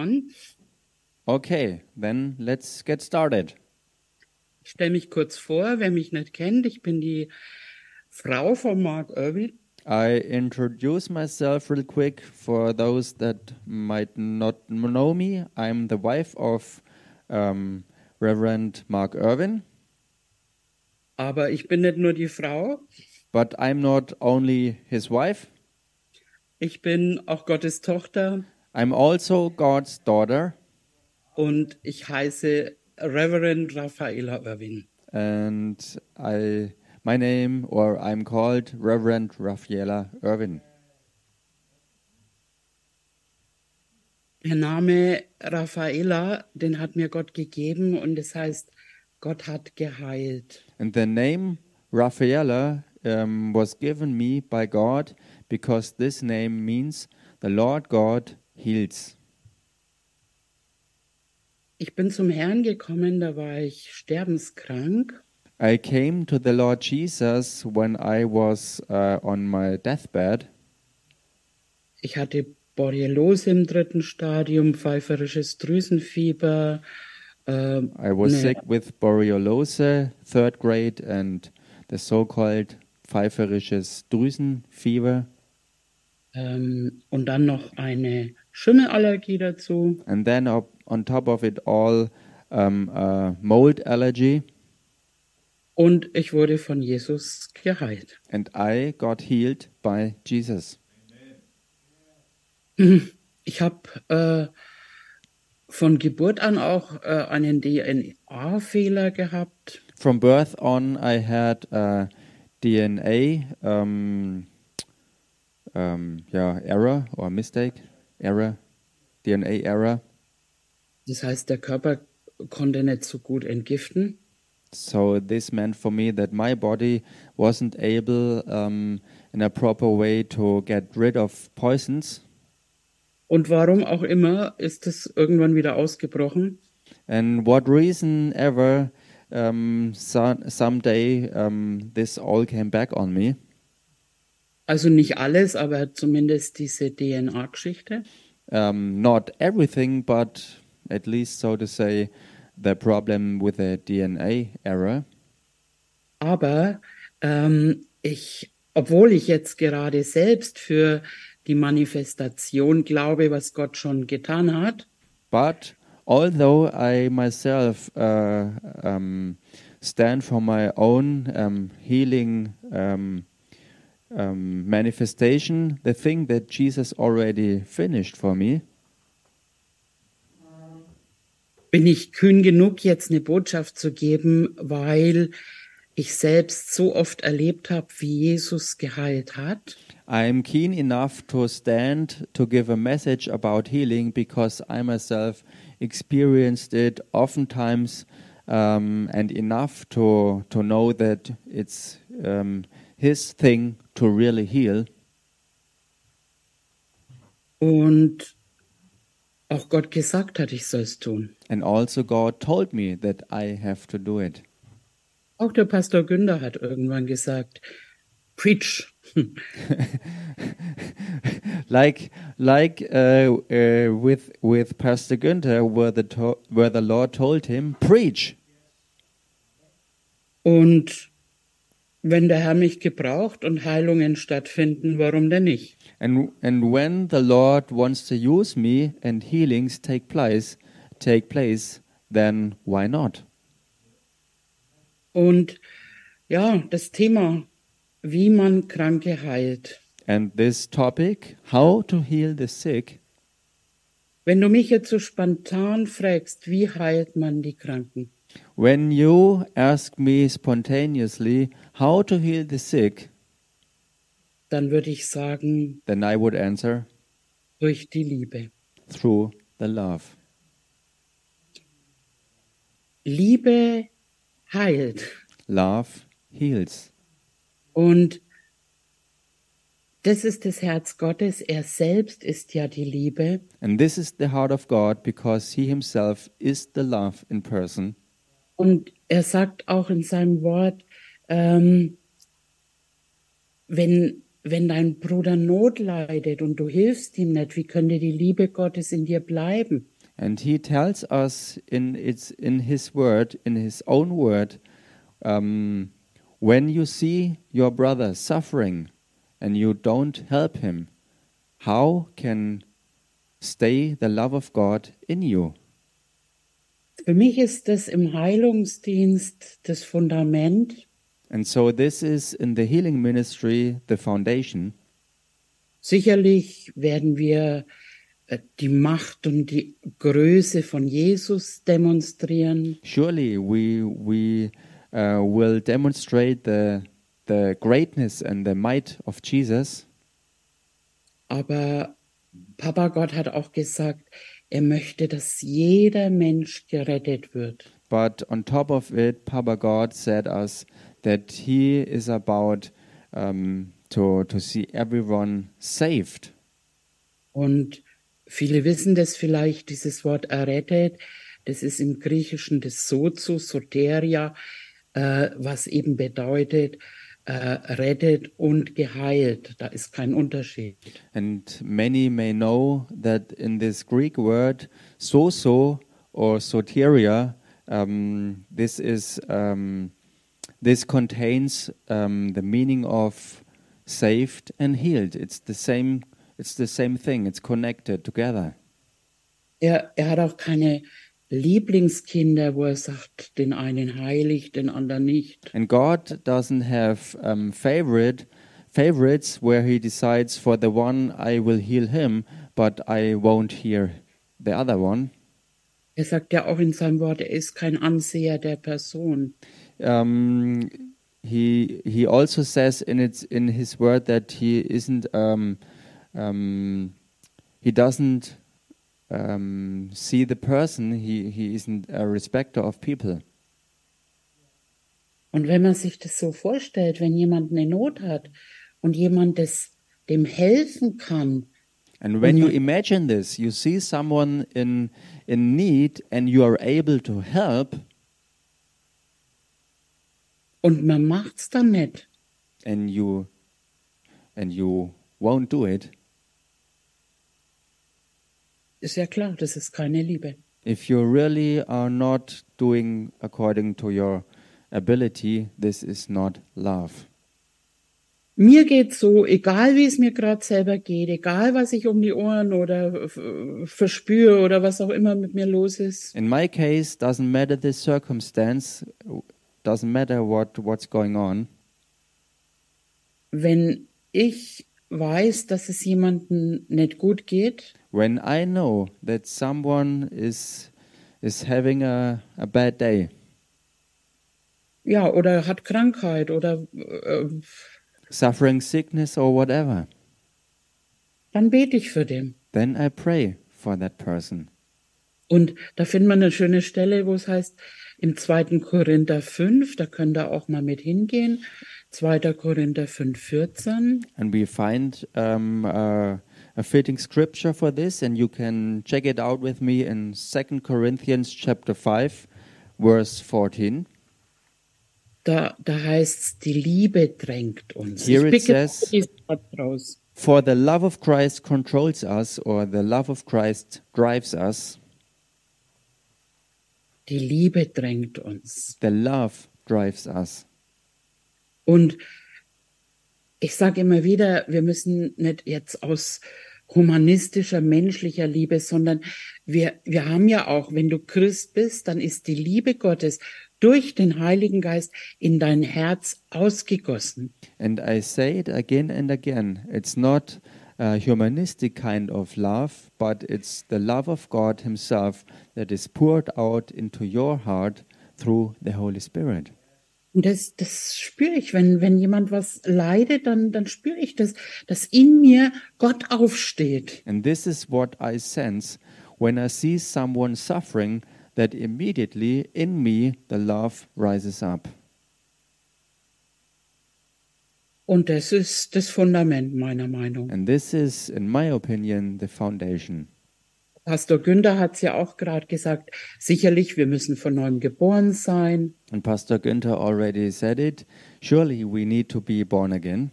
an. Okay, then let's get started. Ich stelle mich kurz vor, wer mich nicht kennt. Ich bin die Frau von Mark Irwin. I introduce myself real quick for those that might not know me. I'm the wife of um, Reverend Mark Irwin, Aber ich bin nicht nur die Frau, but I'm not only his wife, ich bin auch Gottes Tochter I'm also God's daughter, und ich heiße Reverend Raffaella Irwin. and I my name or I'm called Reverend Rafaela Irwin. Der Name Raffaella, den hat mir Gott gegeben und es heißt, Gott hat geheilt. And the name Rafaela um, was given me by God because this name means the Lord God heals. Ich bin zum Herrn gekommen, da war ich sterbenskrank I came to the Lord Jesus when I was uh, on my deathbed. Ich hatte Borreliose im dritten Stadium, pfeiferisches Drüsenfieber, äh, I was Ne. sick with borreliose, third grade, and the so-called pfeiferisches Drüsenfieber, ähm, und dann noch eine Schimmelallergie dazu. and then on top of it all, um, a mold allergy, Und ich wurde von Jesus geheilt. and I got healed by Jesus. Ich habe äh, von Geburt an auch äh, einen DNA-Fehler gehabt. From birth on, I had a DNA um, um, yeah, error or mistake, error, DNA error. Das heißt, der Körper konnte nicht so gut entgiften. So this meant for me that my body wasn't able, um, in a proper way, to get rid of poisons. Und warum auch immer ist es irgendwann wieder ausgebrochen. And what reason ever, um, so, someday um, this all came back on me. Also nicht alles, aber zumindest diese DNA-Geschichte. Um, not everything, but at least, so to say, the problem with the DNA error. Aber ähm, ich, obwohl ich jetzt gerade selbst für die Manifestation glaube, was Gott schon getan hat, But although I myself uh, um, stand for my own um, healing um, um, manifestation, the thing that Jesus already finished for me, bin ich kühn genug, jetzt eine Botschaft zu geben, weil ich selbst so oft erlebt habe, wie Jesus geheilt hat. I'm keen enough to stand to give a message about healing because I myself experienced it oftentimes um, and enough to, to know that it's um, His thing to really heal. Und auch Gott gesagt hat, ich soll es tun. And also, God told me that I have to do it. Auch der Pastor Günther hat irgendwann gesagt, preach. like like uh, uh, with with Pastor Günther, where the where the Lord told him, preach. Und wenn der Herr mich gebraucht und Heilungen stattfinden, warum denn nicht? And and when the Lord wants to use me and healings take place, take place, then why not? Und ja, das Thema, wie man Kranke heilt. And this topic, how to heal the sick, Wenn du mich jetzt so spontan fragst, wie heilt man die Kranken? when you ask me spontaneously how to heal the sick, Dann würde ich sagen, then I would answer durch die Liebe. through the love. Liebe heilt. Love heals. Und das ist das Herz Gottes. Er selbst ist ja die Liebe. And this is the heart of God because He Himself is the love in person. Und er sagt auch in seinem Wort, ähm, wenn wenn dein Bruder Not leidet und du hilfst ihm nicht, wie könnte die Liebe Gottes in dir bleiben? And he tells us in its in his word, in his own word, um, when you see your brother suffering and you don't help him, how can stay the love of God in you? Für mich ist das im Heilungsdienst das Fundament, And so this is in the healing ministry the foundation. Sicherlich werden wir äh, die Macht und die Größe von Jesus demonstrieren, Surely we we uh, will demonstrate the the greatness and the might of Jesus. aber Papa Gott hat auch gesagt, er möchte, dass jeder Mensch gerettet wird. But on top of it, Papa God said us that He is about um, to to see everyone saved. Und viele wissen das vielleicht, dieses Wort errettet, das ist im Griechischen das Sozo, Soteria, äh, was eben bedeutet, äh, rettet und geheilt. Da ist kein Unterschied. And many may know that in this Greek word "soso" or "soteria," um, this is um, this contains um, the meaning of saved and healed. It's the same. It's the same thing. It's connected together. Er, er hat auch keine Lieblingskinder, wo er sagt, den einen heilig, den anderen nicht. And God doesn't have um, favorite favorites where He decides for the one I will heal him, but I won't heal the other one. Er sagt ja auch in seinem Wort, er ist kein Anseher der Person. Um, he he also says in its in his word that he isn't um, um, he doesn't um, see the person. He he isn't a respecter of people. Und wenn man sich das so vorstellt, wenn jemand eine Not hat und jemand das dem helfen kann, and when you imagine this you see someone in in need and you are able to help und man macht's dann nicht, and you and you won't do it ist ja klar, das ist keine Liebe. if you really are not doing according to your ability, this is not love. Mir geht's so, egal wie es mir gerade selber geht, egal was ich um die Ohren oder verspüre oder was auch immer mit mir los ist, In my case, doesn't matter the circumstance, doesn't matter what what's going on. wenn ich weiß, dass es jemandem nicht gut geht, When I know that someone is is having a, a bad day, ja, oder hat Krankheit oder äh, suffering sickness or whatever, dann bete ich für den. then I pray for that person. Und da findet man eine schöne Stelle, wo es heißt, im 2. Korinther 5, da könnt ihr auch mal mit hingehen, 2. Korinther 5, 14. And we find um, uh, a fitting scripture for this, and you can check it out with me in 2 Corinthians chapter 5, verse 14. Da, da heißt's, die Liebe drängt uns. Here ich it says-. For the love of Christ controls us, or the love of Christ drives us. Die Liebe drängt uns. The love drives us. Und ich sage immer wieder, wir müssen nicht jetzt aus humanistischer, menschlicher Liebe, sondern wir, wir haben ja auch, wenn du Christ bist, dann ist die Liebe Gottes durch den Heiligen Geist in dein Herz ausgegossen. And I say it again and again. It's not a humanistic kind of love, but it's the love of God Himself that is poured out into your heart through the Holy Spirit. Und das, das spüre ich, wenn, wenn jemand was leidet, dann, dann spüre ich das, dass in mir Gott aufsteht. And this is what I sense when I see someone suffering, that immediately in me the love rises up. Und das ist das Fundament meiner Meinung. And this is, in my opinion, the foundation. Pastor Günther hat es ja auch gerade gesagt, sicherlich, wir müssen von neuem geboren sein. And Pastor Günther already said it. Surely we need to be born again.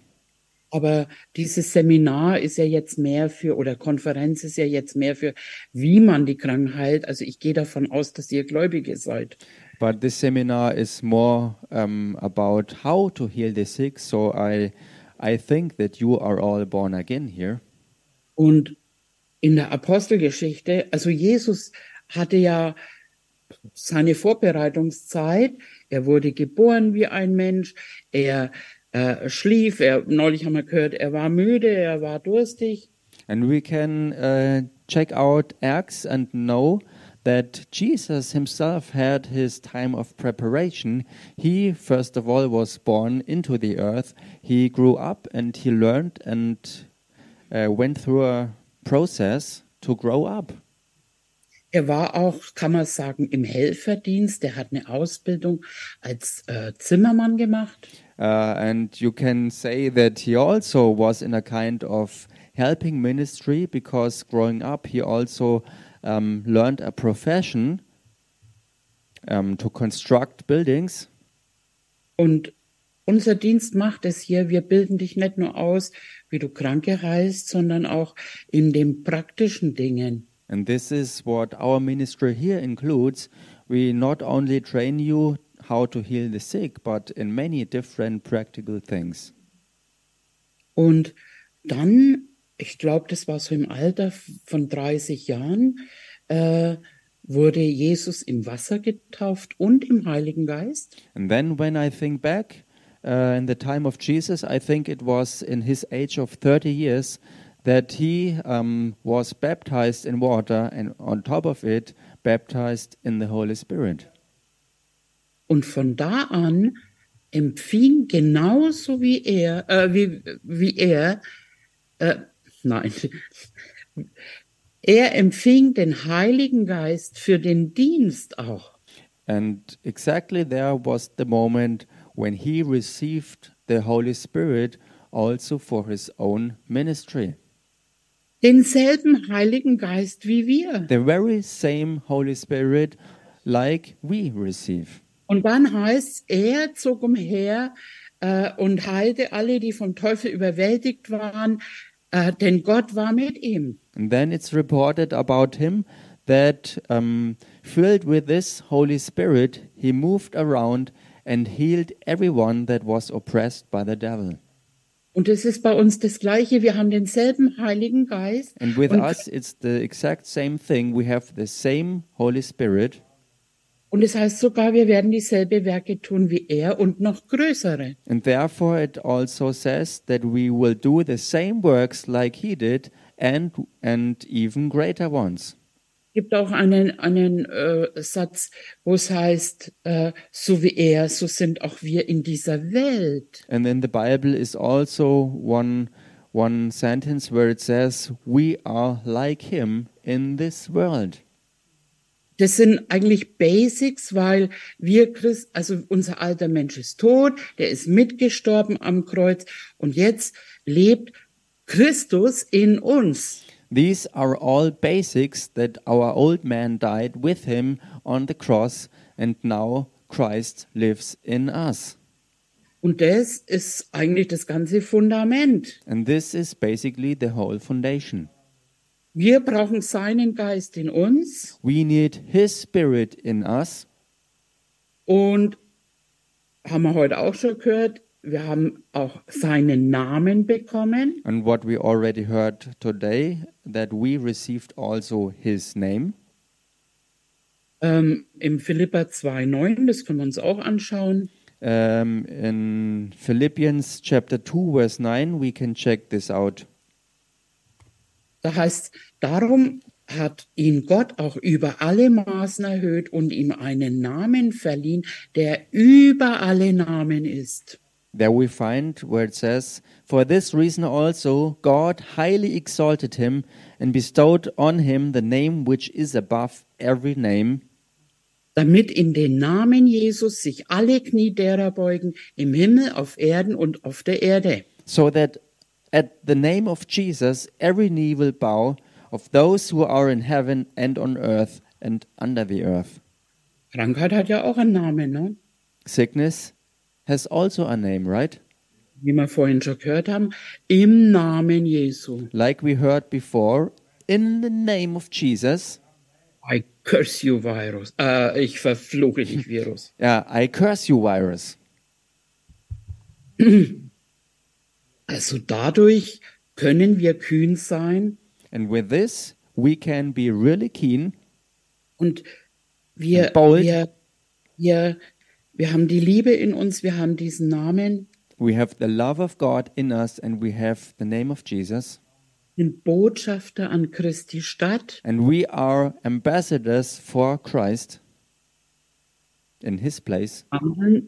Aber dieses Seminar ist ja jetzt mehr für, oder Konferenz ist ja jetzt mehr für, wie man die Krankheit, also ich gehe davon aus, dass ihr Gläubige seid. But this seminar is more um, about how to heal the sick. So I, I think that you are all born again here. Und in der Apostelgeschichte, also Jesus hatte ja seine Vorbereitungszeit. Er wurde geboren wie ein Mensch. Er äh, schlief. Er, neulich haben wir gehört, er war müde, er war durstig. And we can uh, check out Acts and know that Jesus himself had his time of preparation. He, first of all, was born into the earth. He grew up and he learned and uh, went through a process to grow up. Er war auch, kann man sagen, im Helferdienst. Er hat eine Ausbildung als äh, Zimmermann gemacht. Uh, and you can say that he also was in a kind of helping ministry because growing up he also um, learned a profession um, to construct buildings. Und unser Dienst macht es hier, wir bilden dich nicht nur aus, wie du Kranke heißt, sondern auch in den praktischen Dingen. And this is what our ministry here includes. We not only train you how to heal the sick, but in many different practical things. Und dann, ich glaube, das war so im Alter von 30 Jahren, äh, wurde Jesus im Wasser getauft und im Heiligen Geist. And then when I think back uh, in the time of Jesus, I think it was in his age of 30 years that he um, was baptized in water and on top of it, baptized in the Holy Spirit. Und von da an empfing genauso wie er, äh, wie, wie er, äh, nein, er empfing den Heiligen Geist für den Dienst auch. And exactly there was the moment when he received the Holy Spirit also for his own ministry. Denselben Heiligen Geist wie wir. The very same Holy Spirit like we receive. Und dann heißt er zog umher äh, und heilte alle, die vom Teufel überwältigt waren, äh, denn Gott war mit ihm. And then it's reported about him that um, filled with this Holy Spirit, he moved around and healed everyone that was oppressed by the devil. Und es ist bei uns das Gleiche. Wir haben denselben Heiligen Geist. And with us, it's the exact same thing. We have the same Holy Spirit. Und es heißt sogar, wir werden dieselbe Werke tun wie er und noch größere. And therefore, it also says that we will do the same works like he did and, and even greater ones. Es gibt auch einen, einen äh, Satz, wo es heißt, äh, so wie er, so sind auch wir in dieser Welt. And then the Bible is also one, one sentence where it says, We are like him in this world. Das sind eigentlich Basics, weil wir Christ, also unser alter Mensch ist tot, der ist mitgestorben am Kreuz und jetzt lebt Christus in uns. These are all basics that our old man died with him on the cross, and now Christ lives in us. Und das ist eigentlich das ganze Fundament. And this is basically the whole foundation. Wir brauchen seinen Geist in uns We need his spirit in us, und haben wir heute auch schon gehört, wir haben auch seinen Namen bekommen. and what we already heard today, that we received also his name. Ähm, Im Philippa 2,9, das können wir uns auch anschauen. Um, in Philippians chapter 2, verse 9, we can check this out. Da heißt, darum hat ihn Gott auch über alle Maßen erhöht und ihm einen Namen verliehen, der über alle Namen ist. There we find where it says, For this reason also God highly exalted him and bestowed on him the name which is above every name, damit in den Namen Jesus sich alle Knie derer beugen, im Himmel, auf Erden und auf der Erde. so that at the name of Jesus every knee will bow of those who are in heaven and on earth and under the earth. Krankheit hat ja auch einen Namen, ne? Sickness has also a name, right? wie wir vorhin schon gehört haben, im Namen Jesu. Like we heard before, in the name of Jesus, I curse you, Virus. Äh, ich verfluche dich, Virus. yeah, I curse you, virus. Also dadurch können wir kühn sein. And with this, we can be really keen und wir, wir, wir, wir haben die Liebe in uns, wir haben diesen Namen, We have the love of God in us and we have the name of Jesus. sind Botschafter an Christi Stadt. And we are ambassadors for Christ in his place.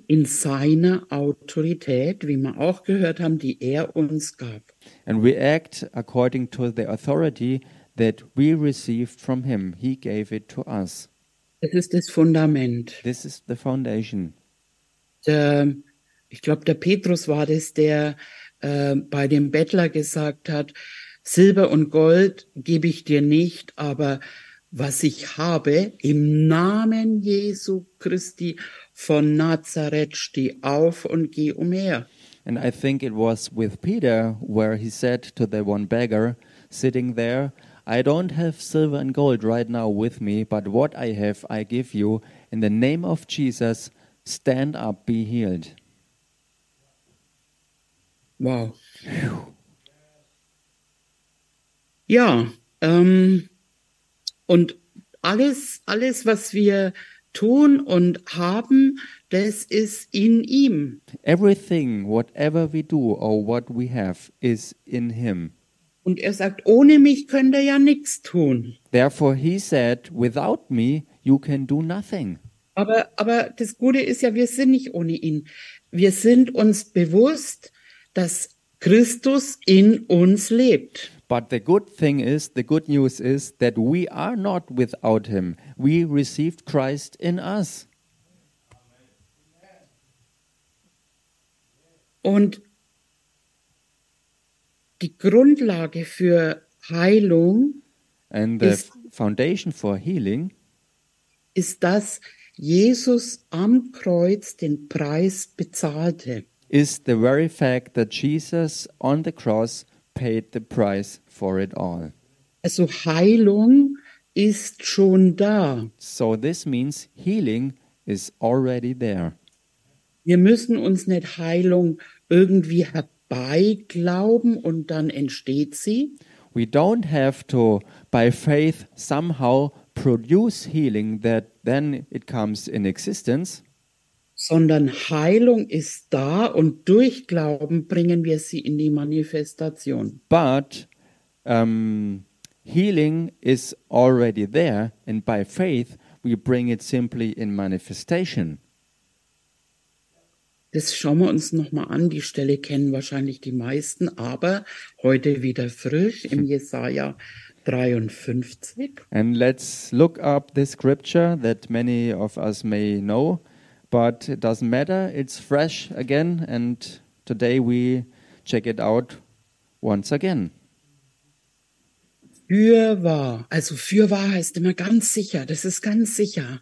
in seiner Autorität, wie wir auch gehört haben, die er uns gab. And we act according to the authority that we received from him. He gave it to us. Das ist das Fundament. This is the foundation. Der, ich glaube, der Petrus war das, der äh, bei dem Bettler gesagt hat, Silber und Gold gebe ich dir nicht, aber was ich habe, im Namen Jesu Christi von Nazareth, steh auf und geh umher. And I think it was with Peter where he said to the one beggar sitting there, I don't have silver and gold right now with me, but what I have I give you. In the name of Jesus, stand up, be healed. Wow. Ja, ähm, und alles, alles, was wir tun und haben, das ist in ihm. Everything, whatever we do or what we have, is in him. Und er sagt, ohne mich könnt ihr ja nichts tun. Therefore, he said, Without me, you can do nothing. Aber, aber das Gute ist ja, wir sind nicht ohne ihn. Wir sind uns bewusst, dass Christus in uns lebt. But the good thing is, the good news is that we are not without him. We received Christ in us. Und die Grundlage für Heilung And the Is- foundation for healing ist, dass Jesus am Kreuz den Preis bezahlte. is the very fact that Jesus on the cross paid the price for it all. Also Heilung ist schon da. So this means healing is already there. Wir müssen uns nicht Heilung irgendwie herbeiglauben und dann entsteht sie, We don't have to, by faith, somehow produce healing that then it comes in existence. Sondern Heilung ist da und durch Glauben bringen wir sie in die Manifestation. But um, healing is already there, and by faith, we bring it simply in manifestation. Das schauen wir uns nochmal an. Die Stelle kennen wahrscheinlich die meisten, aber heute wieder frisch im Jesaja 53. And let's look up this scripture that many of us may know, but it doesn't matter. It's fresh again, and today we check it out once again. Für wahr. Also für wahr heißt immer ganz sicher. Das ist ganz sicher.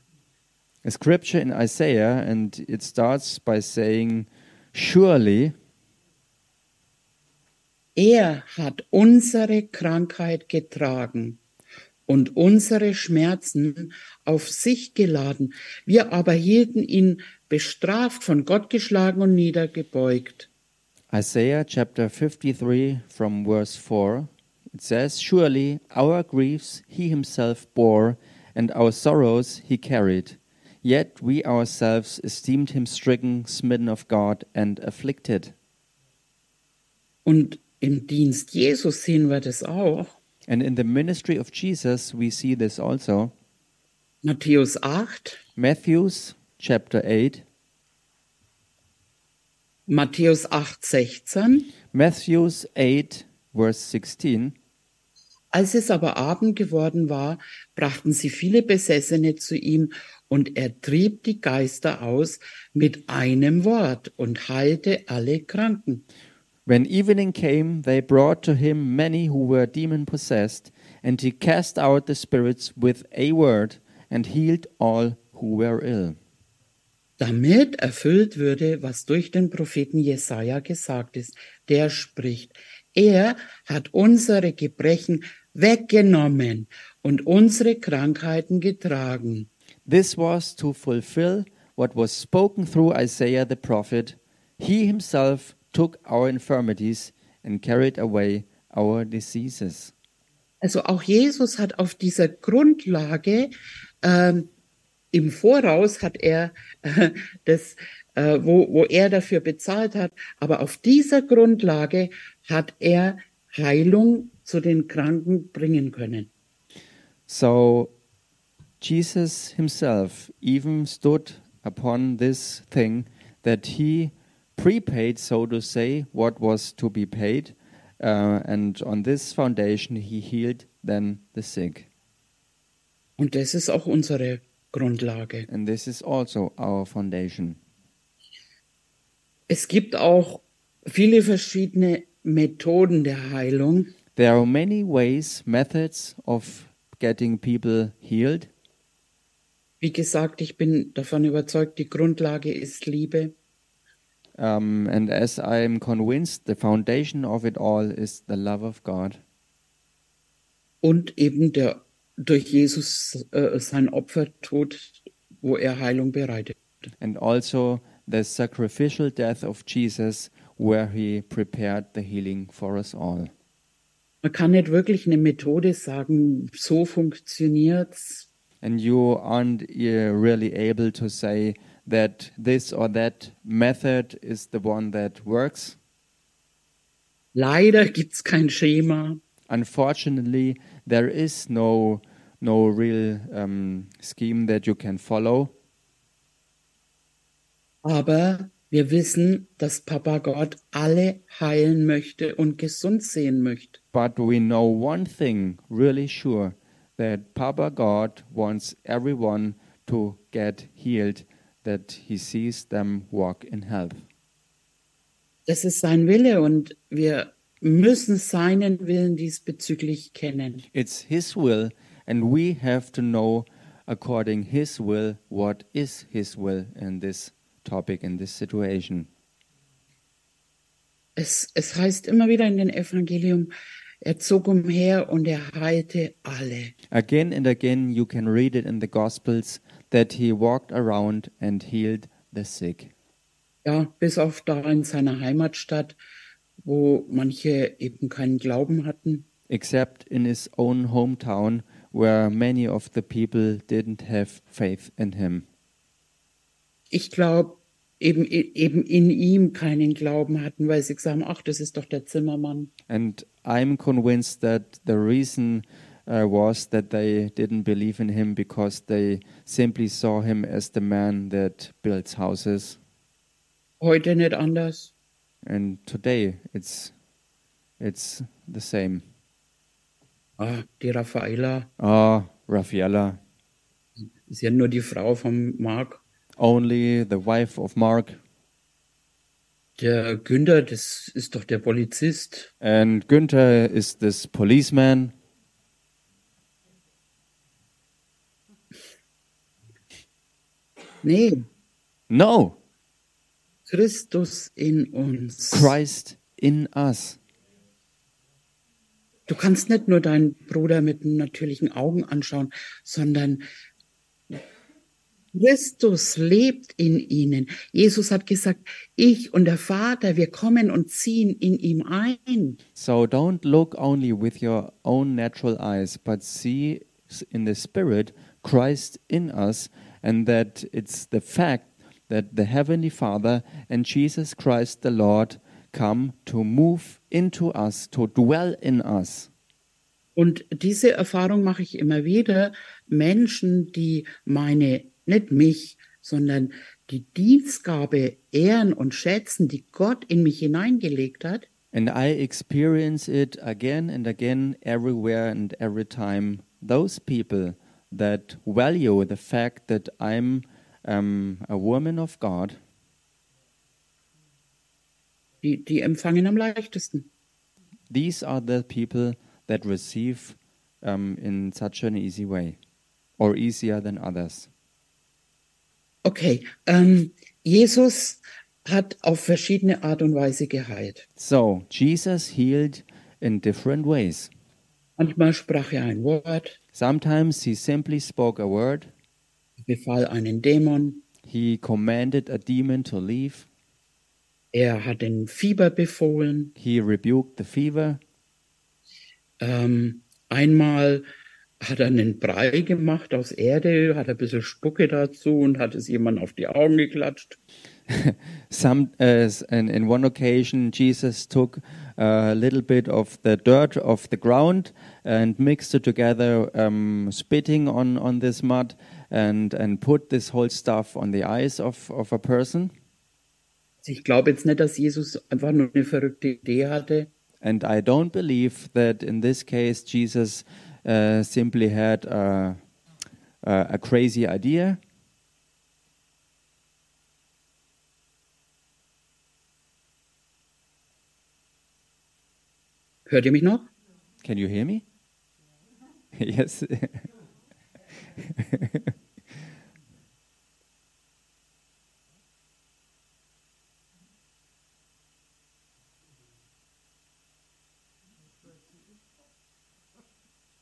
A scripture in Isaiah, and it starts by saying, Surely Er hat unsere Krankheit getragen und unsere Schmerzen auf sich geladen. Wir aber hielten ihn bestraft, von Gott geschlagen und niedergebeugt. Isaiah chapter 53 from verse 4 it says surely our griefs he himself bore and our sorrows he carried yet we ourselves esteemed him stricken smitten of God and afflicted Und im Dienst Jesus sehen wir das auch. And in the ministry of Jesus we see this also Matthäus 8, Matthew's chapter 8 Matthäus 8, 16. Matthew's 8 verse 16 Als es aber Abend geworden war, brachten sie viele Besessene zu ihm, und er trieb die Geister aus mit einem Wort und heilte alle Kranken. When evening came, they brought to him many who were demon possessed, and he cast out the spirits with a word, and healed all who were ill. damit erfüllt würde, was durch den Propheten Jesaja gesagt ist. Der spricht, er hat unsere Gebrechen weggenommen und unsere Krankheiten getragen. This was to fulfill what was spoken through Isaiah the prophet. He himself took our infirmities and carried away our diseases. Also auch Jesus hat auf dieser Grundlage ähm, im Voraus hat er äh, das, äh, wo, wo er dafür bezahlt hat, aber auf dieser Grundlage hat er Heilung zu den Kranken bringen können. So Jesus himself even stood upon this thing that he prepaid, so to say, what was to be paid. Uh, and on this foundation, he healed then the sick. Und das ist auch unsere Grundlage. And this is also our foundation. Es gibt auch viele verschiedene Methoden der Heilung. There are many ways, methods of getting people healed. Wie gesagt, ich bin davon überzeugt, die Grundlage ist Liebe. Um, and as I'm convinced, the foundation of it all is the love of God. Und eben der durch Jesus äh, sein Opfertod, wo er Heilung bereitet. And also the sacrificial death of Jesus, where he prepared the healing for us all. Man kann nicht wirklich eine Methode sagen, so funktioniert's. And you aren't uh, really able to say that this or that method is the one that works. Leider gibt's kein Schema. Unfortunately, there is no no real um, scheme that you can follow. Aber wir wissen, dass Papa Gott alle heilen möchte und gesund sehen möchte. But we know one thing really sure that Papa God wants everyone to get healed, that he sees them walk in health. Das ist sein Wille und wir müssen seinen Willen diesbezüglich kennen. It's his will, and we have to know according his will what is his will in this topic, in this situation. Es, es heißt immer wieder in den Evangelium, er zog umher und er heilte alle. Again and again, you can read it in the Gospels that he walked around and healed the sick. Ja, bis auf da in seiner Heimatstadt, wo manche eben keinen Glauben hatten. Except in his own hometown, where many of the people didn't have faith in him. Ich glaube, eben, eben in ihm keinen Glauben hatten, weil sie gesagt haben, ach, das ist doch der Zimmermann. And I'm convinced that the reason uh, was that they didn't believe in him because they simply saw him as the man that builds houses. Heute nicht anders. And today it's it's the same. Ah, die Raffaella Ah, Raffaella, ist ja nur die Frau von Mark. only the wife of Mark, Der Günther, das ist doch der Polizist. and Günther is this policeman. Nee, No, Christus in uns. Christ in us. Du kannst nicht nur deinen Bruder mit natürlichen Augen anschauen, sondern Christus lebt in ihnen. Jesus hat gesagt, ich und der Vater, wir kommen und ziehen in ihm ein. So don't look only with your own natural eyes, but see in the Spirit Christ in us, and that it's the fact that the Heavenly Father and Jesus Christ the Lord come to move into us, to dwell in us. Und diese Erfahrung mache ich immer wieder. Menschen, die meine, nicht mich, sondern die Dienstgabe ehren und schätzen, die Gott in mich hineingelegt hat, And I experience it again and again, everywhere and every time. Those people that value the fact that I'm um, a woman of God, die, die empfangen am leichtesten. these are the people that receive um, in such an easy way, or easier than others. Okay, ähm, Jesus hat auf verschiedene Art und Weise geheilt. So, Jesus healed in different ways. Manchmal sprach er ein Wort, Sometimes he simply spoke a word, befahl einen Dämon, he commanded a demon to leave, er hat den Fieber befohlen. he rebuked the fever. Ähm, einmal hat er einen Brei gemacht aus Erde, hat ein bisschen Spucke dazu und hat es jemand auf die Augen geklatscht. Some, uh, and in one occasion, Jesus took a little bit of the dirt off the ground and mixed it together, um, spitting on, on this mud, and, and put this whole stuff on the eyes of, of a person. Ich glaube jetzt nicht, dass Jesus einfach nur eine verrückte Idee hatte, And I don't believe that in this case Jesus uh, simply had a, a, a crazy idea. Hört ihr mich noch? Can you hear me? yes.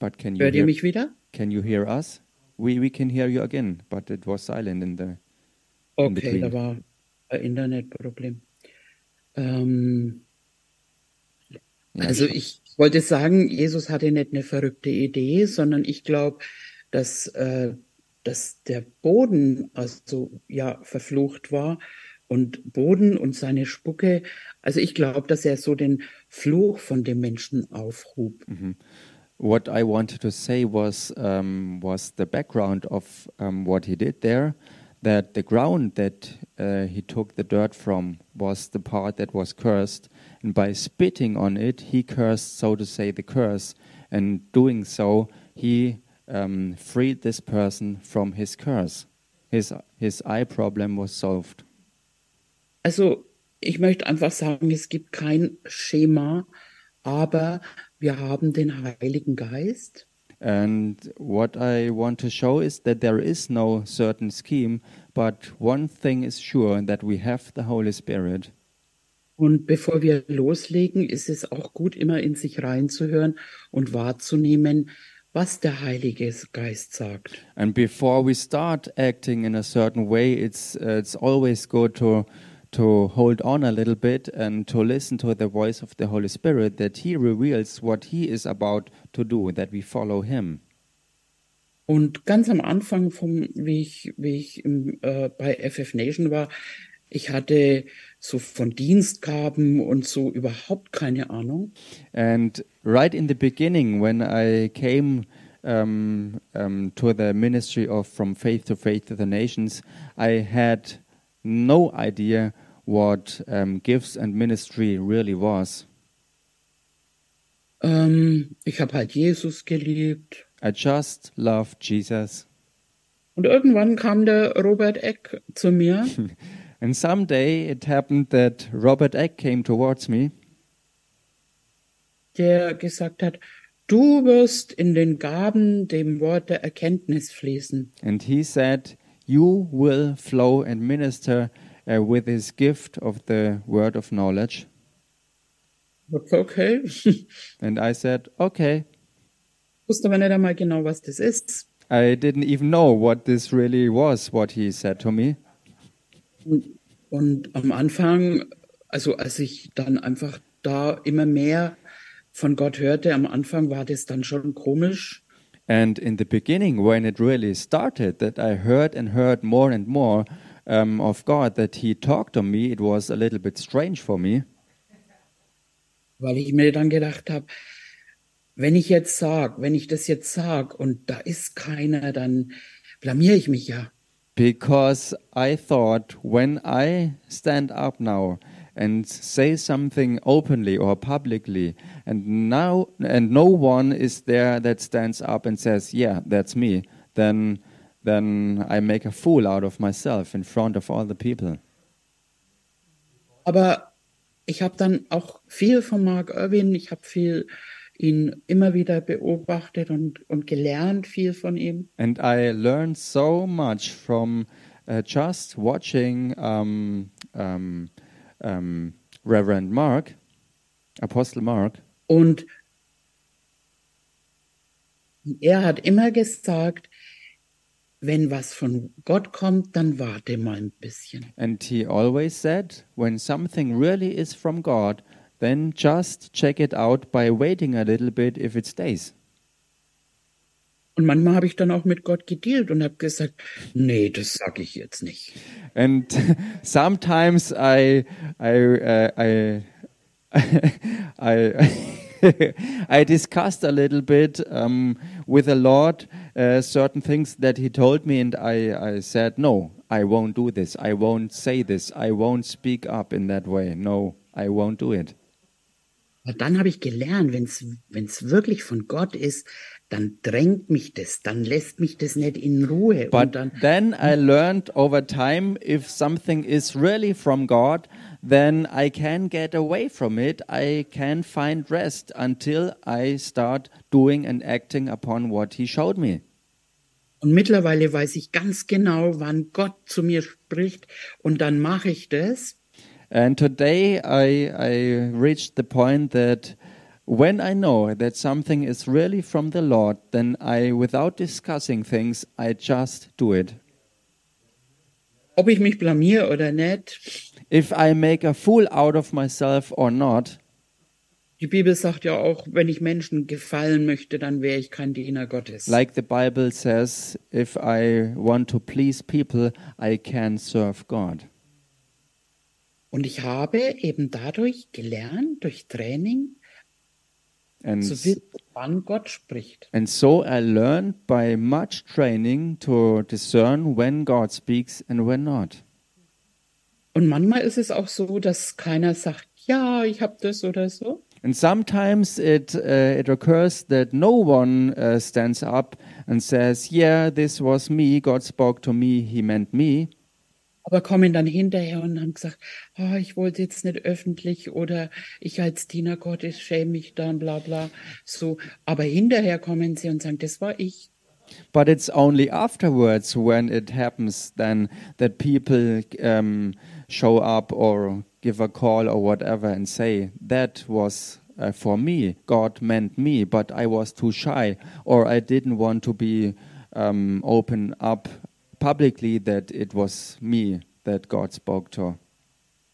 but can you Hört ihr hear, mich wieder? can you hear us? We we can hear you again, but it was silent in the In Okay, between. da war ein Internetproblem. Ähm, Yeah, also ich wollte sagen, Jesus hatte nicht eine verrückte Idee, sondern ich glaube, dass, äh, dass der Boden also ja verflucht war und Boden und seine Spucke. Also ich glaube, dass er so den Fluch von dem Menschen aufhob. What I wanted to say was um, was the background of um, what he did there. That the ground that uh, he took the dirt from was the part that was cursed, and by spitting on it, he cursed, so to say, the curse. And doing so, he um, freed this person from his curse. His his eye problem was solved. Also ich möchte einfach sagen, es gibt kein Schema, aber wir haben den Heiligen Geist. And what I want to show is that there is no certain scheme, but one thing is sure that we have the Holy Spirit. Und bevor wir loslegen, ist es auch gut, immer in sich reinzuhören und wahrzunehmen, was der Heilige Geist sagt. And before we start acting in a certain way, it's uh, it's always good to to hold on a little bit and to listen to the voice of the Holy Spirit that He reveals what He is about to do, that we follow Him. Und ganz am Anfang, vom, wie ich, wie ich im, äh, bei FF Nation war, ich hatte so von Dienstgaben und so überhaupt keine Ahnung. And right in the beginning, when I came um, um, to the ministry of From Faith to Faith to the Nations, I had no idea what um, gifts and ministry really was. Ähm, ich habe halt Jesus geliebt. I just loved Jesus. Und irgendwann kam der Robert Eck zu mir And someday it happened that Robert Eck came towards me der gesagt hat, du wirst in den Gaben dem Wort der Erkenntnis fließen. and he said, You will flow and minister uh, with his gift of the word of knowledge. Okay, And I said, Okay. wusste aber nicht einmal genau, was das ist. I didn't even know what this really was, what he said to me. Und, und am Anfang, also als ich dann einfach da immer mehr von Gott hörte, am Anfang war das dann schon komisch. And in the beginning, when it really started, that I heard and heard more and more um, of God, that He talked to me, it was a little bit strange for me. Weil ich mir dann gedacht habe, wenn ich jetzt sag, wenn ich das jetzt sag und da ist keiner, dann blamier ich mich ja. Because I thought when I stand up now and say something openly or publicly, and now and no one is there that stands up and says, "Yeah, that's me," then then I make a fool out of myself in front of all the people. Aber ich habe dann auch viel von Mark Irwin, ich habe viel ihn immer wieder beobachtet und, und gelernt viel von ihm. And I learned so much from uh, just watching um, um, um, Reverend Mark, Apostle Mark, Und er hat immer gesagt, wenn was von Gott kommt, dann warte mal ein bisschen. and he always said, when something really is from God, then just check it out by waiting a little bit if it stays. Und manchmal habe ich dann auch mit Gott gedealt und habe gesagt, nee, das sage ich jetzt nicht. And sometimes I, I, uh, I, I, I discussed a little bit um, with the Lord uh, certain things that He told me, and I, I said, No, I won't do this. I won't say this. I won't speak up in that way. No, I won't do it. Aber dann habe ich gelernt, wenn es wirklich von Gott ist, dann drängt mich das, dann lässt mich das nicht in Ruhe. But und then I learned over time if something is really from God, then I can get away from it. I can find rest until I start doing and acting upon what He showed me. und mittlerweile weiß ich ganz genau, wann Gott zu mir spricht und dann mache ich das. And today I, I reached the point that when I know that something is really from the Lord, then I, without discussing things, I just do it. Ob ich mich blamier oder nicht, If I make a fool out of myself or not, die Bibel sagt ja auch, wenn ich Menschen gefallen möchte, dann wäre ich kein Diener Gottes. like the Bible says, if I want to please people, I can serve God. Und ich habe eben dadurch gelernt, durch Training, And, zu wissen, wann Gott spricht. and so I learned by much training to discern when God speaks and when not. Und manchmal ist es auch so, dass keiner sagt, ja, ich habe das oder so. And sometimes it uh, it occurs that no one uh, stands up and says, "Yeah, this was me. God spoke to me. He meant me." Aber kommen dann hinterher und haben gesagt, ah, ich wollte jetzt nicht öffentlich oder ich als Diener Gottes schäme mich dann, bla bla. So, aber hinterher kommen sie und sagen, das war ich. But it's only afterwards when it happens then that people um, show up or give a call or whatever and say, "That was." Uh, for me, God meant me, but I was too shy, or I didn't want to be um, open up publicly that it was me that God spoke to.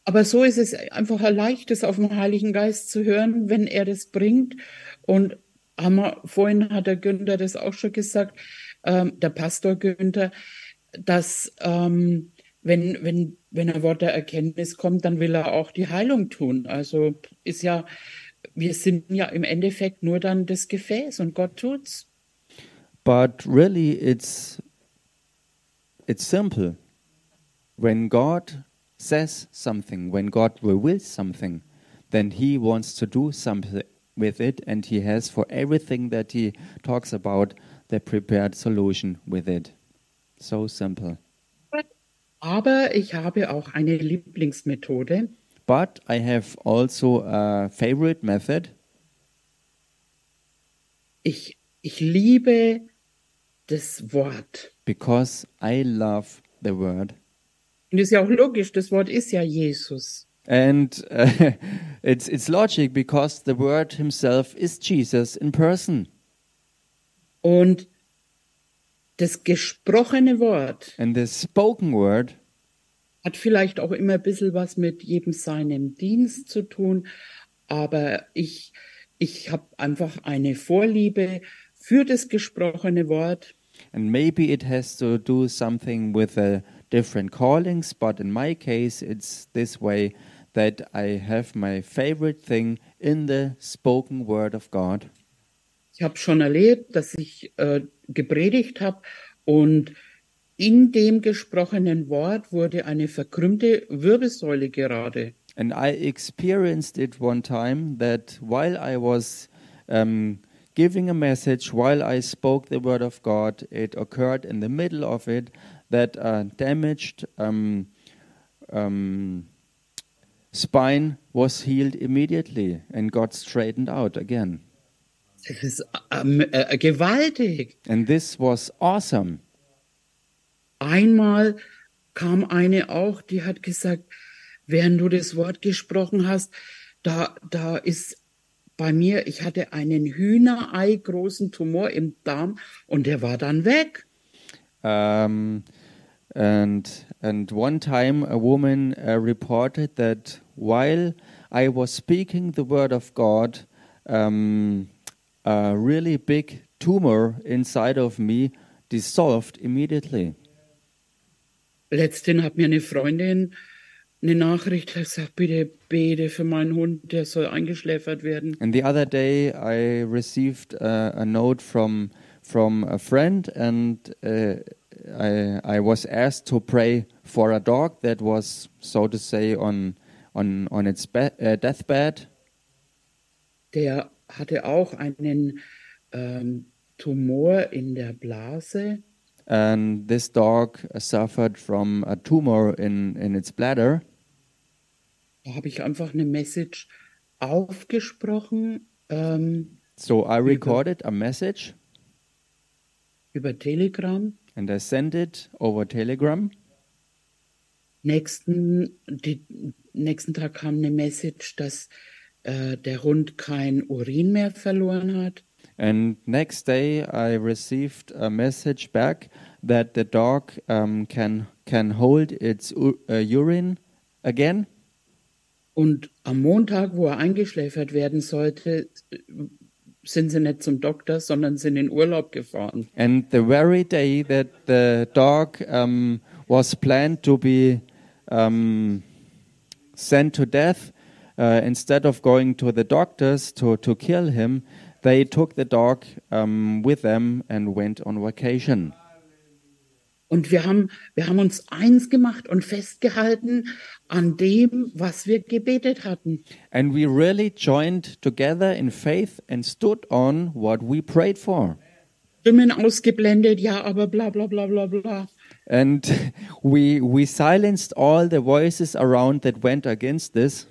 Aber so ist es einfach ein leichtes, auf den Heiligen Geist zu hören, wenn er das bringt. Und wir, vorhin hat der Günther das auch schon gesagt, ähm, der Pastor Günther, dass ähm, wenn, wenn, wenn ein Wort der Erkenntnis kommt, dann will er auch die Heilung tun. Also ist ja, wir sind ja im Endeffekt nur dann das Gefäß und Gott tut's. But really, it's it's simple. When God says something, when God reveals something, then He wants to do something with it, and He has for everything that He talks about the prepared solution with it. So simple. Aber ich habe auch eine Lieblingsmethode. But I have also a favorite method. Ich, ich liebe das Wort. because I love the word. Und ist ja auch logisch, das Wort ist ja Jesus. And uh, it's, it's logic because the word himself is Jesus in person. Und das gesprochene Wort And the spoken word hat vielleicht auch immer ein bisschen was mit jedem seinem Dienst zu tun, aber ich, ich habe einfach eine Vorliebe für das gesprochene Wort. And maybe it has to do something with the different callings, but in my case, it's this way that I have my favorite thing in the spoken word of God. Ich habe schon erlebt, dass ich äh, gepredigt habe und in dem gesprochenen Wort wurde eine verkrümmte Wirbelsäule gerade. And I experienced it one time that while I was um, giving a message, while I spoke the word of God, it occurred in the middle of it that a damaged um, um, spine was healed immediately and got straightened out again. Das ist ähm, äh, gewaltig. And this was awesome. Einmal kam eine auch, die hat gesagt, während du das Wort gesprochen hast, da, da ist bei mir, ich hatte einen Hühnerei großen Tumor im Darm und der war dann weg. Um, and and one time a woman uh, reported that while I was speaking the word of God, um, a really big tumor inside of me dissolved immediately. Letztens hat mir eine Freundin eine Nachricht gesagt, bitte bete für meinen Hund, der soll eingeschläfert werden. And the other day, I received uh, a note from from a friend, and uh, I I was asked to pray for a dog that was, so to say, on on on its be- uh, deathbed. Der hatte auch einen ähm, Tumor in der Blase And this dog suffered from a tumor in in its bladder. Da habe ich einfach eine Message aufgesprochen ähm, So I recorded a message über Telegram. and I sent it over Telegram. Nächsten, die, nächsten Tag kam eine Message, dass äh, der Hund kein Urin mehr verloren hat. And next day, I received a message back that the dog um, can can hold its uh, urine again. Und am Montag, wo er eingeschläfert werden sollte, sind sie nicht zum Doktor, sondern sind in Urlaub gefahren. And the very day that the dog um, was planned to be um, sent to death, uh, instead of going to the doctors to, to kill him, they took the dog um, with them and went on vacation. Und wir haben, wir haben uns eins gemacht und festgehalten an dem, was wir gebetet hatten. And we really joined together in faith and stood on what we prayed for. Stimmen ausgeblendet, ja, aber bla bla bla bla bla. And we, we silenced all the voices around that went against this.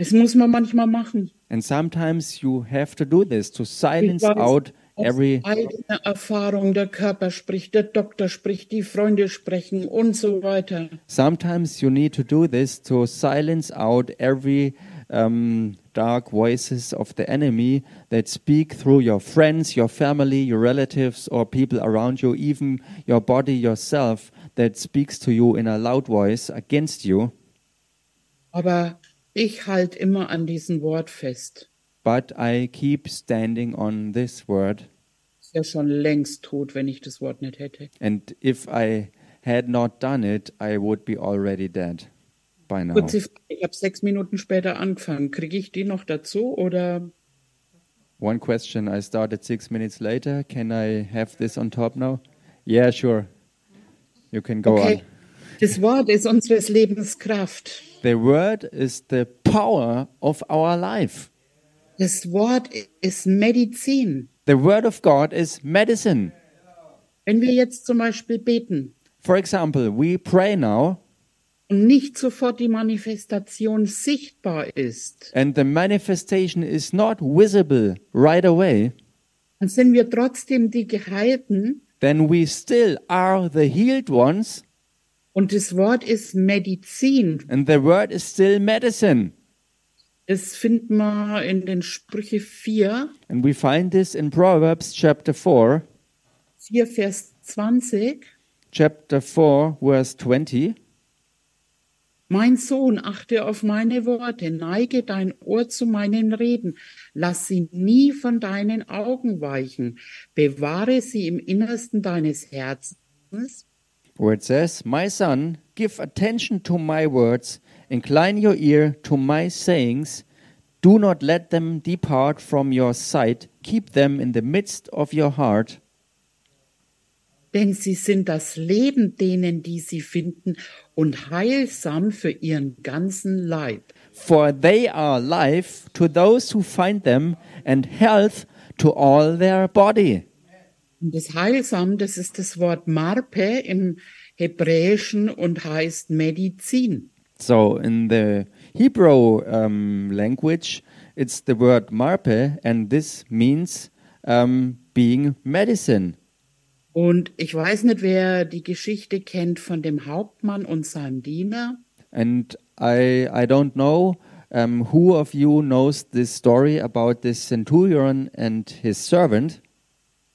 Das muss man manchmal machen. And sometimes you have to do this to silence weiß, out every eigener Erfahrung, der Körper spricht, der Doktor spricht, die Freunde sprechen und so weiter. sometimes you need to do this to silence out every um, dark voices of the enemy that speak through your friends your family your relatives or people around you even your body yourself that speaks to you in a loud voice against you Aber ich halte immer an diesem Wort fest. but i keep standing on this word Ist ja schon längst tot, wenn ich das Wort nicht hätte. and if i had not done it i would be already dead by now Kurze Frage, ich habe sechs Minuten später angefangen. Kriege ich die noch dazu oder? One question I started six minutes later. Can I have this on top now? Yeah, sure. You can go Okay. on. Das Wort ist unseres Lebens Kraft. The word is the power of our life. Das Wort ist Medizin. The word of God is medicine. Wenn wir jetzt zum Beispiel beten For example, we pray now und nicht sofort die Manifestation sichtbar ist, and the manifestation is not visible right away, dann sind wir trotzdem die Geheilten then we still are the healed ones und das Wort ist Medizin. and the word is still medicine. Das finden wir in den Sprüche 4, And we find this in Proverbs chapter 4, 4 Vers 20. chapter 4, verse 20. Mein Sohn, achte auf meine Worte, neige dein Ohr zu meinen Reden, lass sie nie von deinen Augen weichen, bewahre sie im Innersten deines Herzens, where it says, My son, give attention to my words, incline your ear to my sayings, do not let them depart from your sight, keep them in the midst of your heart, denn sie sind das Leben denen, die sie finden, und heilsam für ihren ganzen Leib. for they are life to those who find them, and health to all their body. Und das Heilsam, das ist das Wort Marpe im Hebräischen und heißt Medizin. So in the Hebrew um, language, it's the word marpe, and this means um, being medicine. Und ich weiß nicht, wer die Geschichte kennt von dem Hauptmann und seinem Diener. And I, I don't know um, who of you knows this story about this centurion and his servant.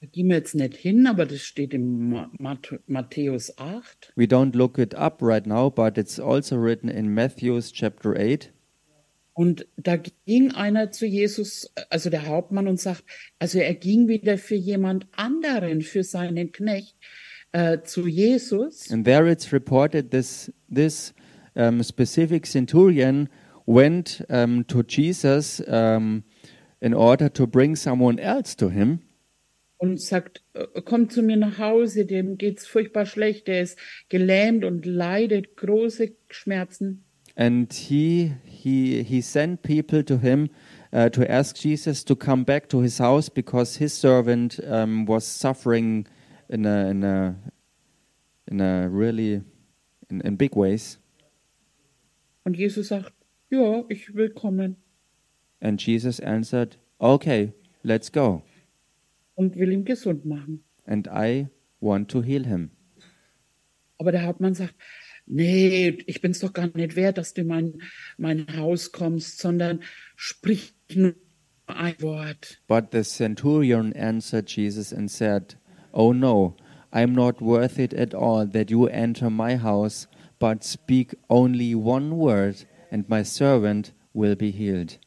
Da gehen wir jetzt nicht hin, aber das steht Mat- Matthäus 8. We don't look it up right now, but it's also written in Matthew's chapter 8. Und da ging einer zu Jesus, also der Hauptmann, und sagt, also er ging wieder für jemand anderen, für seinen Knecht, äh, zu Jesus. And there it's reported this, this um, specific centurion went um, to Jesus um, in order to bring someone else to him. Und sagt, äh, komm zu mir nach Hause, dem geht's furchtbar schlecht, der ist gelähmt und leidet große Schmerzen. And he, he, he sent people to him uh, to ask Jesus to come back to his house because his servant um, was suffering in a, in a, in a really in, in big ways. Und Jesus sagt, ja, ich will kommen And Jesus answered, Okay, let's go. Und will ihn gesund machen. And I want to heal him. Aber der Hauptmann sagt, nee, ich bin's doch gar nicht wert, dass du in mein, mein Haus kommst, sondern sprich nur ein Wort. But the centurion answered Jesus and said, Oh no, I'm not worth it at all that you enter my house, but speak only one word, and my servant will be healed.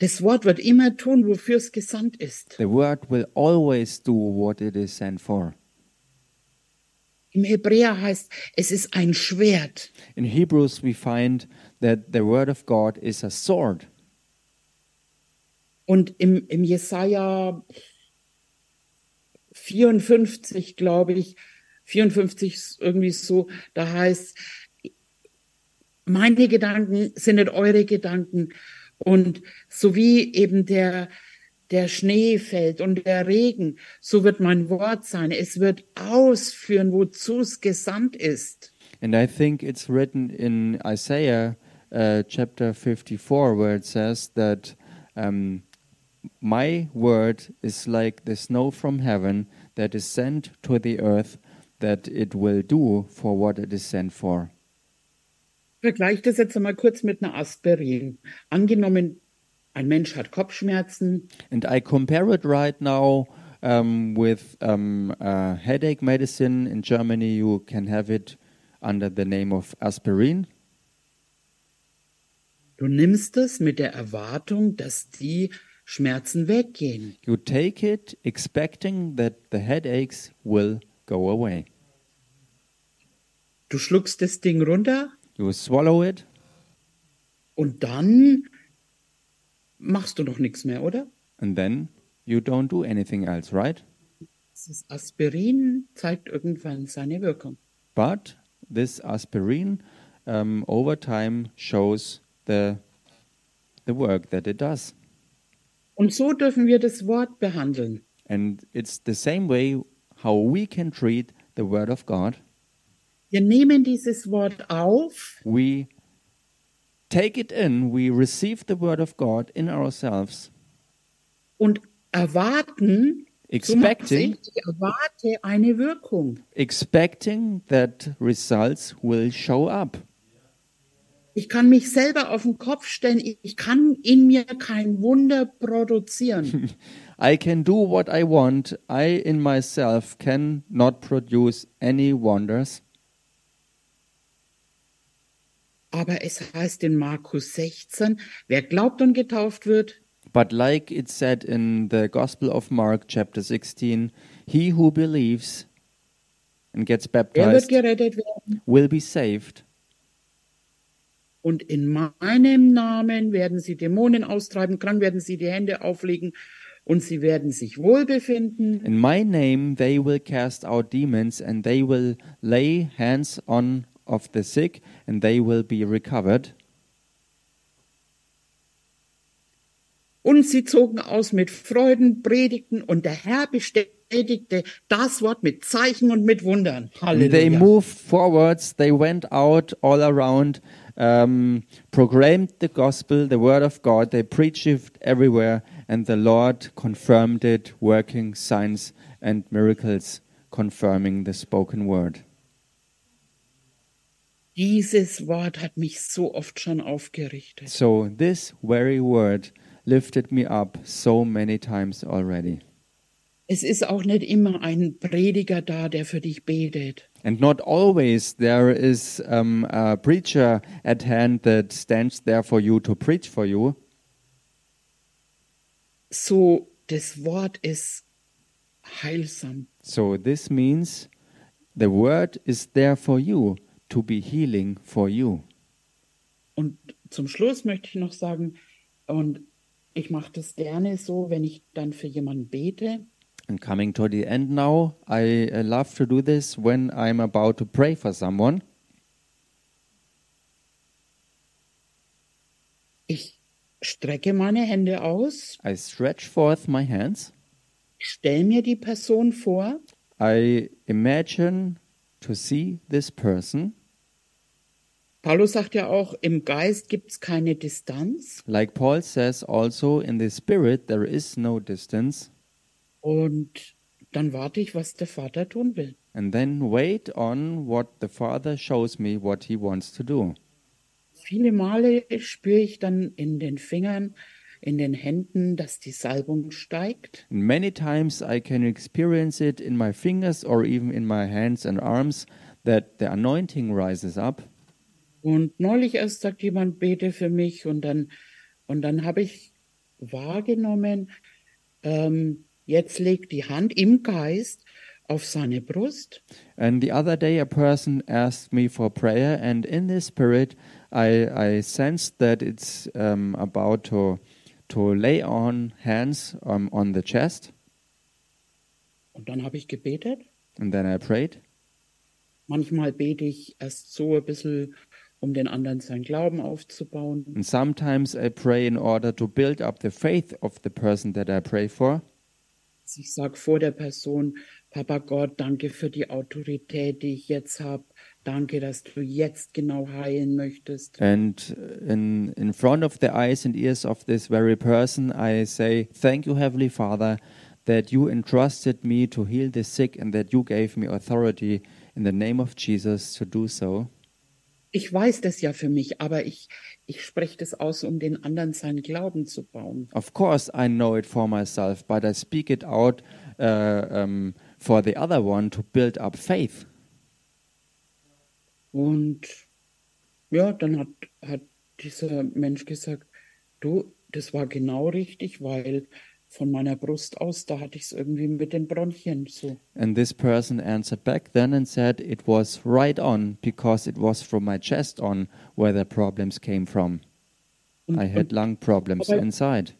Das Wort wird immer tun, wofür es gesandt ist. The word will always do what it is sent for. Im Hebräer heißt, es ist ein Schwert. In Hebrews, we find that the word of God is a sword. Und im, im Jesaja 54, glaube ich, 54 ist irgendwie so, da heißt, meine Gedanken sind nicht eure Gedanken. Und so wie eben der, der Schnee fällt und der Regen, so wird mein Wort sein. Es wird ausführen, wozu es gesandt ist. And I think it's written in Isaiah uh, chapter 54, where it says that um, my word is like the snow from heaven that is sent to the earth, that it will do for what it is sent for. Vergleich das jetzt einmal kurz mit einer Aspirin. Angenommen, ein Mensch hat Kopfschmerzen And I compare it right now um, with um, uh, headache medicine. In Germany, you can have it under the name of aspirin. Du nimmst es mit der Erwartung, dass die Schmerzen weggehen. You take it expecting that the headaches will go away. Du schluckst das Ding runter You swallow it, und dann machst du nichts mehr, oder? and then you don't do anything else, right? Das Aspirin zeigt irgendwann seine Wirkung. But this aspirin um, over time shows the, the work that it does. Und so dürfen wir das Wort behandeln. And it's the same way how we can treat the Word of God. Wir nehmen dieses Wort auf We take it in, we receive the Word of God in ourselves, und erwarten, so expecting, macht's, ich erwarte eine Wirkung. expecting that results will show up. Ich kann mich selber auf den Kopf stellen. Ich kann in mir kein Wunder produzieren. I can do what I want. I in myself can not produce any wonders. Aber es heißt in Markus 16, wer glaubt und getauft wird, But like it said in the Gospel of Mark, chapter 16, he who believes and gets baptized gerettet werden. will be saved. Und in meinem Namen werden sie Dämonen austreiben, krank werden sie die Hände auflegen und sie werden sich wohlbefinden. In my name they will cast out demons, and they will lay hands on of the sick, and they will be recovered. Und sie zogen aus mit Freuden, predigten und der Herr bestätigte das Wort mit Zeichen und mit Wundern. And they moved forwards, they went out all around, um, proclaimed the gospel, the word of God, they preached it everywhere, and the Lord confirmed it, working signs and miracles, confirming the spoken word. Dieses Wort hat mich so oft schon aufgerichtet. So, this very word lifted me up so many times already. Es ist auch nicht immer ein Prediger da, der für dich betet. And not always there is um, a preacher at hand that stands there for you to preach for you. So, das Wort ist heilsam. So this means the word is there for you to be healing for you. Und zum Schluss möchte ich noch sagen, und ich mache das gerne so, wenn ich dann für jemanden bete, And coming to the end now, I uh, love to do this when I'm about to pray for someone. ich strecke meine Hände aus, I stretch forth my hands. stell mir die Person vor I imagine to see this person. Paulus sagt ja auch, im Geist gibt es keine Distanz. Like Paul says also, in the spirit there is no distance. Und dann warte ich, was der Vater tun will. And then wait on what the Father shows me what he wants to do. Viele Male spüre ich dann in den Fingern, in den Händen, dass die Salbung steigt. And many times I can experience it in my fingers or even in my hands and arms that the anointing rises up. Und neulich erst sagt jemand, bete für mich. Und dann, und dann habe ich wahrgenommen, ähm, jetzt legt die Hand im Geist auf seine Brust. And the other day, a person asked me for prayer, and in the spirit, I, I sensed that it's um, about to, to lay on hands um, on the chest. Und dann habe ich gebetet. And then I prayed. Manchmal bete ich erst so ein bisschen, um den anderen seinen Glauben aufzubauen. And sometimes I pray in order to build up the faith of the person that I pray for. Ich sage vor der Person, Papa Gott, danke für die Autorität, die ich jetzt habe. Danke, dass du jetzt genau heilen möchtest. And in, in front of the eyes and ears of this very person, I say, Thank you, Heavenly Father, that you entrusted me to heal the sick and that you gave me authority in the name of Jesus to do so. Ich weiß das ja für mich, aber ich, ich spreche das aus, um den anderen seinen Glauben zu bauen. Of course, I know it for myself, but I speak it out uh, um, for the other one to build up faith. Und ja, dann hat, hat dieser Mensch gesagt, du, das war genau richtig, weil von meiner Brust aus, da hatte ich es irgendwie mit den Bronchien so. And this person answered back then and said it was right on because it was from my chest on where the problems came from. Und, I had lung problems Aber- inside.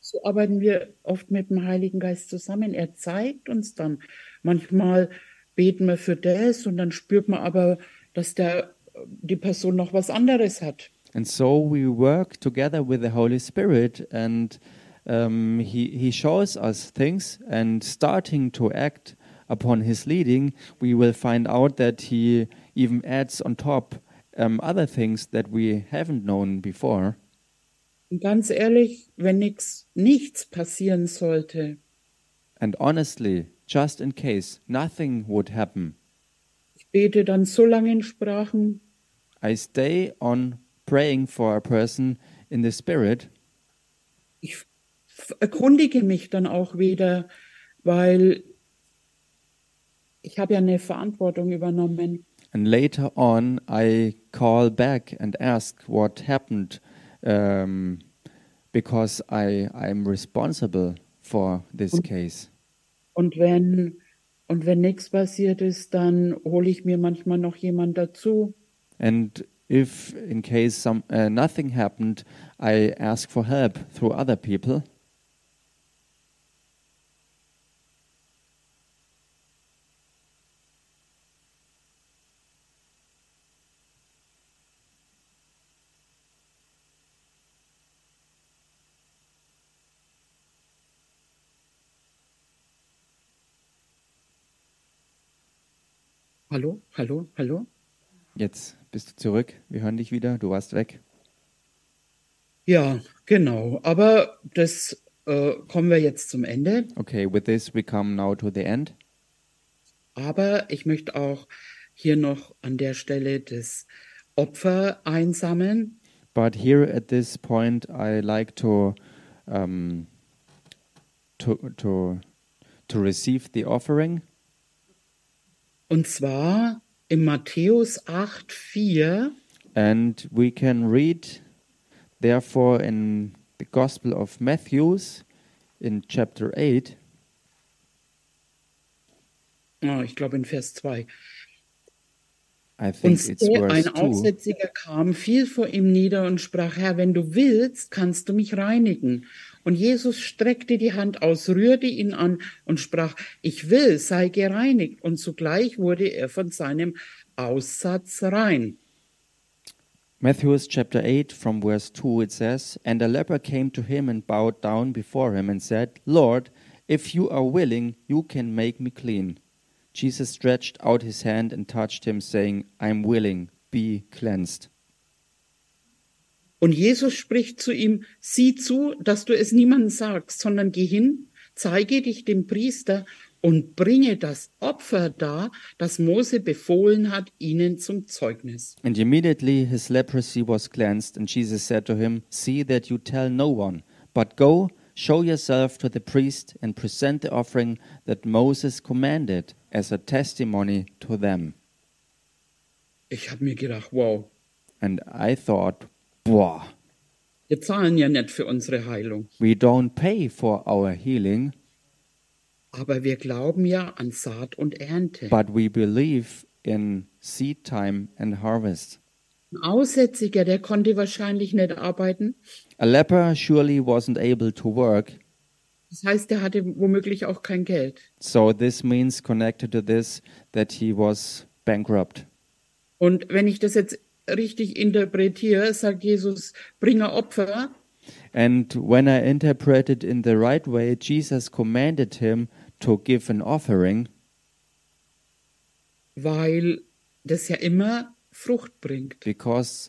so arbeiten wir oft mit dem Heiligen Geist zusammen. Er zeigt uns dann. Manchmal beten wir für das und dann spürt man aber, dass der, die Person noch was anderes hat. And so we work together with the Holy Spirit, and um, he, he shows us things. And starting to act upon His leading, we will find out that He even adds on top um, other things that we haven't known before. Ganz ehrlich, wenn nix, nichts passieren sollte, And honestly, just in case nothing would happen, ich bete dann so lange in Sprachen, I stay on praying for a person in the Spirit. ich erkundige mich dann auch wieder, weil ich habe ja eine Verantwortung übernommen. And later on, I call back and ask what happened um, because I, I'm responsible for this case. Und wenn, und wenn nichts passiert ist, dann hole ich mir manchmal noch jemand dazu. And if, in case some, uh, nothing happened, I ask for help through other people. Hallo, hallo, hallo? Jetzt bist du zurück. Wir hören dich wieder. Du warst weg. Ja, genau. Aber das äh, kommen wir jetzt zum Ende. Okay, with this we come now to the end. Aber ich möchte auch hier noch an der Stelle das Opfer einsammeln. But here at this point, I like to um, to to to receive the offering, Und zwar in Matthäus 8, 4. and we can read, therefore, in the Gospel of Matthew's, in chapter eight, Ah, ich glaube in Vers 2. I Und verse ein. Aussätziger kam, fiel vor ihm nieder und sprach, Herr, wenn du willst, kannst du mich reinigen. Und Jesus streckte die Hand aus, rührte ihn an und sprach, ich will, sei gereinigt. Und zugleich wurde er von seinem Aussatz rein. Matthew's chapter 8, from verse 2, it says, And a leper came to him and bowed down before him and said, Lord, if you are willing, you can make me clean. Jesus stretched out his hand and touched him, saying, I am willing, be cleansed. Und Jesus spricht zu ihm, sieh zu, dass du es niemandem sagst, sondern geh hin, zeige dich dem Priester und bringe das Opfer dar, das Mose befohlen hat, ihnen zum Zeugnis. And immediately his leprosy was cleansed, and Jesus said to him, See that you tell no one, but go, show yourself to the priest, and present the offering that Moses commanded as a testimony to them. Ich habe mir gedacht, wow, And I thought, Boah, wir zahlen ja nicht für unsere Heilung, we don't pay for our healing, aber wir glauben ja an Saat und Ernte. but we believe in seed time and harvest. Ein Aussätziger, der konnte wahrscheinlich nicht arbeiten. A leper surely wasn't able to work, Das heißt, er hatte womöglich auch kein Geld. so this means connected to this that he was bankrupt. Und wenn ich das jetzt richtig interpretiere, sagt Jesus, bringe Opfer, And when I interpreted in the right way, Jesus commanded him to give an offering weil das ja immer Frucht bringt. because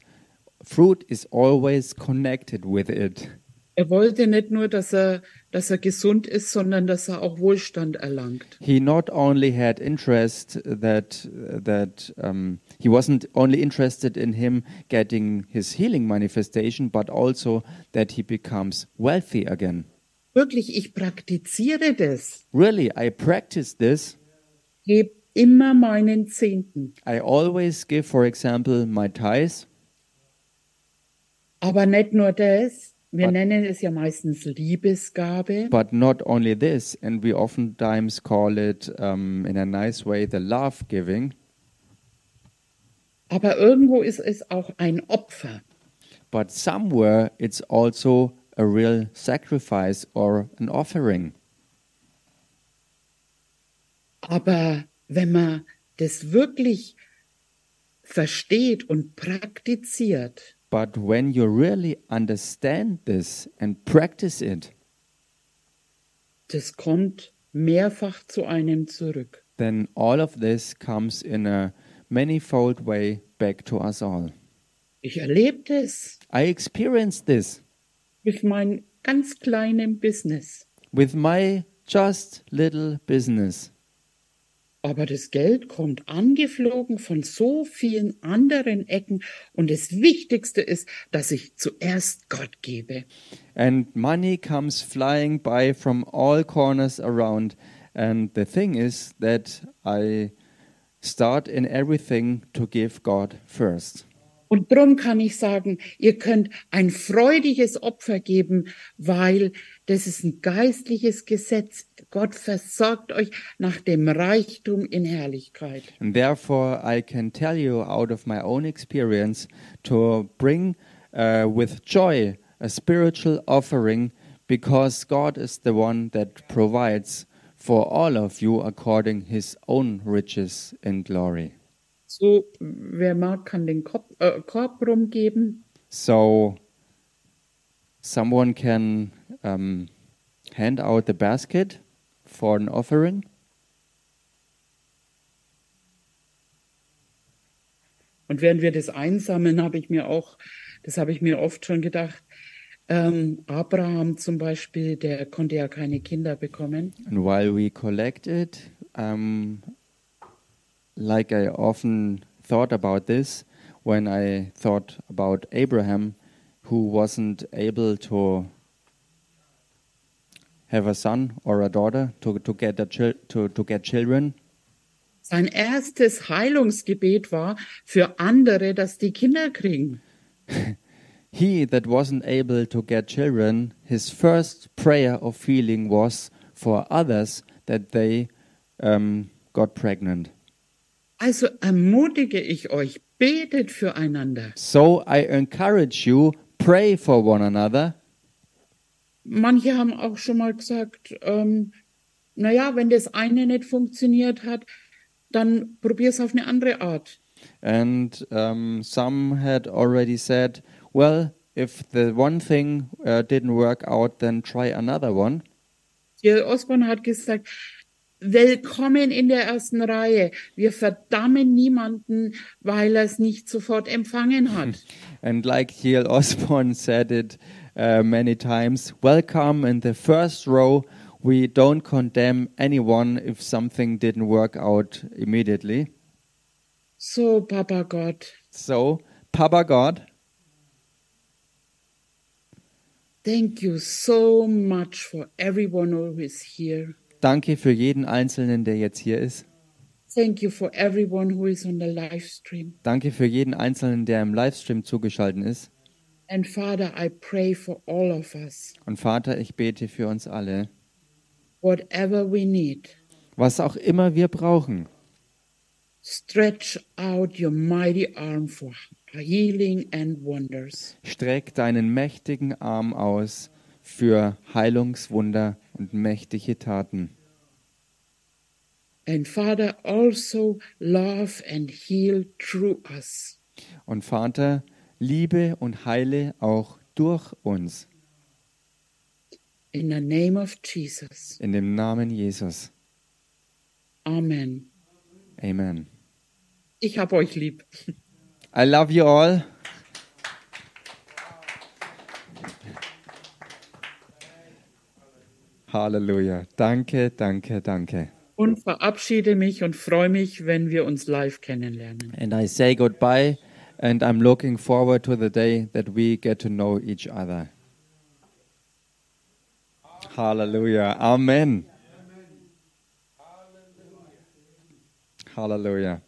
fruit is always connected with it. Er wollte nicht nur, dass er, dass er gesund ist, sondern dass er auch Wohlstand erlangt. He not only had interest that that um, he wasn't only interested in him getting his healing manifestation, but also that he becomes wealthy again. Wirklich, ich praktiziere das. Really, I practice this. Gebe immer meinen Zehnten. I always give, for example, my tithes. Aber nicht nur das. Wir But- nennen es ja meistens Liebesgabe. But not only this, and we oftentimes call it um, in a nice way the love giving, Aber irgendwo ist es auch ein Opfer. but somewhere it's also a real sacrifice or an offering. Aber wenn man das wirklich versteht und praktiziert, But when you really understand this and practice it, das kommt mehrfach zu einem zurück. then all of this comes in a manifold way back to us all. Ich erlebe das I experienced this mit meinem ganz kleinen Business. with my just little business. Aber das Geld kommt angeflogen von so vielen anderen Ecken und das Wichtigste ist, dass ich zuerst Gott gebe. And money comes flying by from all corners around. And the thing is that I start in everything to give God first. Und drum kann ich sagen, ihr könnt ein freudiges Opfer geben, weil das ist ein geistliches Gesetz. Gott versorgt euch nach dem Reichtum in Herrlichkeit. And therefore, I can tell you out of my own experience to bring uh, with joy a spiritual offering because God is the one that provides for all of you according his own riches in glory. So, wer mag, kann den Korb, äh, Korb rumgeben. So someone can um, hand out the basket for an offering. Und während wir das einsammeln, habe ich mir auch, das habe ich mir oft schon gedacht, ähm, Abraham zum Beispiel, der konnte ja keine Kinder bekommen. And while we collect it, um, like I often thought about this, when I thought about Abraham, who wasn't able to have a son or a daughter to, to get a to, to get children. Sein erstes Heilungsgebet war für andere, dass die Kinder kriegen. He that wasn't able to get children, his first prayer of feeling was for others that they um, got pregnant. Also ermutige ich euch, betet füreinander. So I encourage you, pray for one another. Manche haben auch schon mal gesagt, ähm, naja, wenn das eine nicht funktioniert hat, dann probier's auf eine andere Art. And um, some had already said, well, if the one thing uh, didn't work out, then try another one. Jill Osborne hat gesagt, willkommen in der ersten Reihe. Wir verdammen niemanden, weil er es nicht sofort empfangen hat. And like Hiel Osborne said it uh, many times, welcome in the first row. We don't condemn anyone if something didn't work out immediately. So, Papa God. So, Papa God, thank you so much for everyone who is here. danke für jeden Einzelnen, der jetzt hier ist. Thank you for everyone who is on the live stream. Danke für jeden Einzelnen, der im Livestream zugeschaltet ist. And Father, I pray for all of us, Und Vater, ich bete für uns alle, whatever we need, was auch immer wir brauchen. stretch out your mighty arm for healing and wonders. Streck deinen mächtigen Arm aus für Heilungswunder und mächtige Taten. And Father, also love and heal through us. Und Vater, liebe und heile auch durch uns. In the name of Jesus. In dem Namen Jesus. Amen. Amen. Ich hab euch lieb. I love you all. Halleluja. Danke, danke, danke. Und verabschiede mich und freue mich, wenn wir uns live kennenlernen. And I say goodbye, and I'm looking forward to the day that we get to know each other. Hallelujah. Amen. Hallelujah.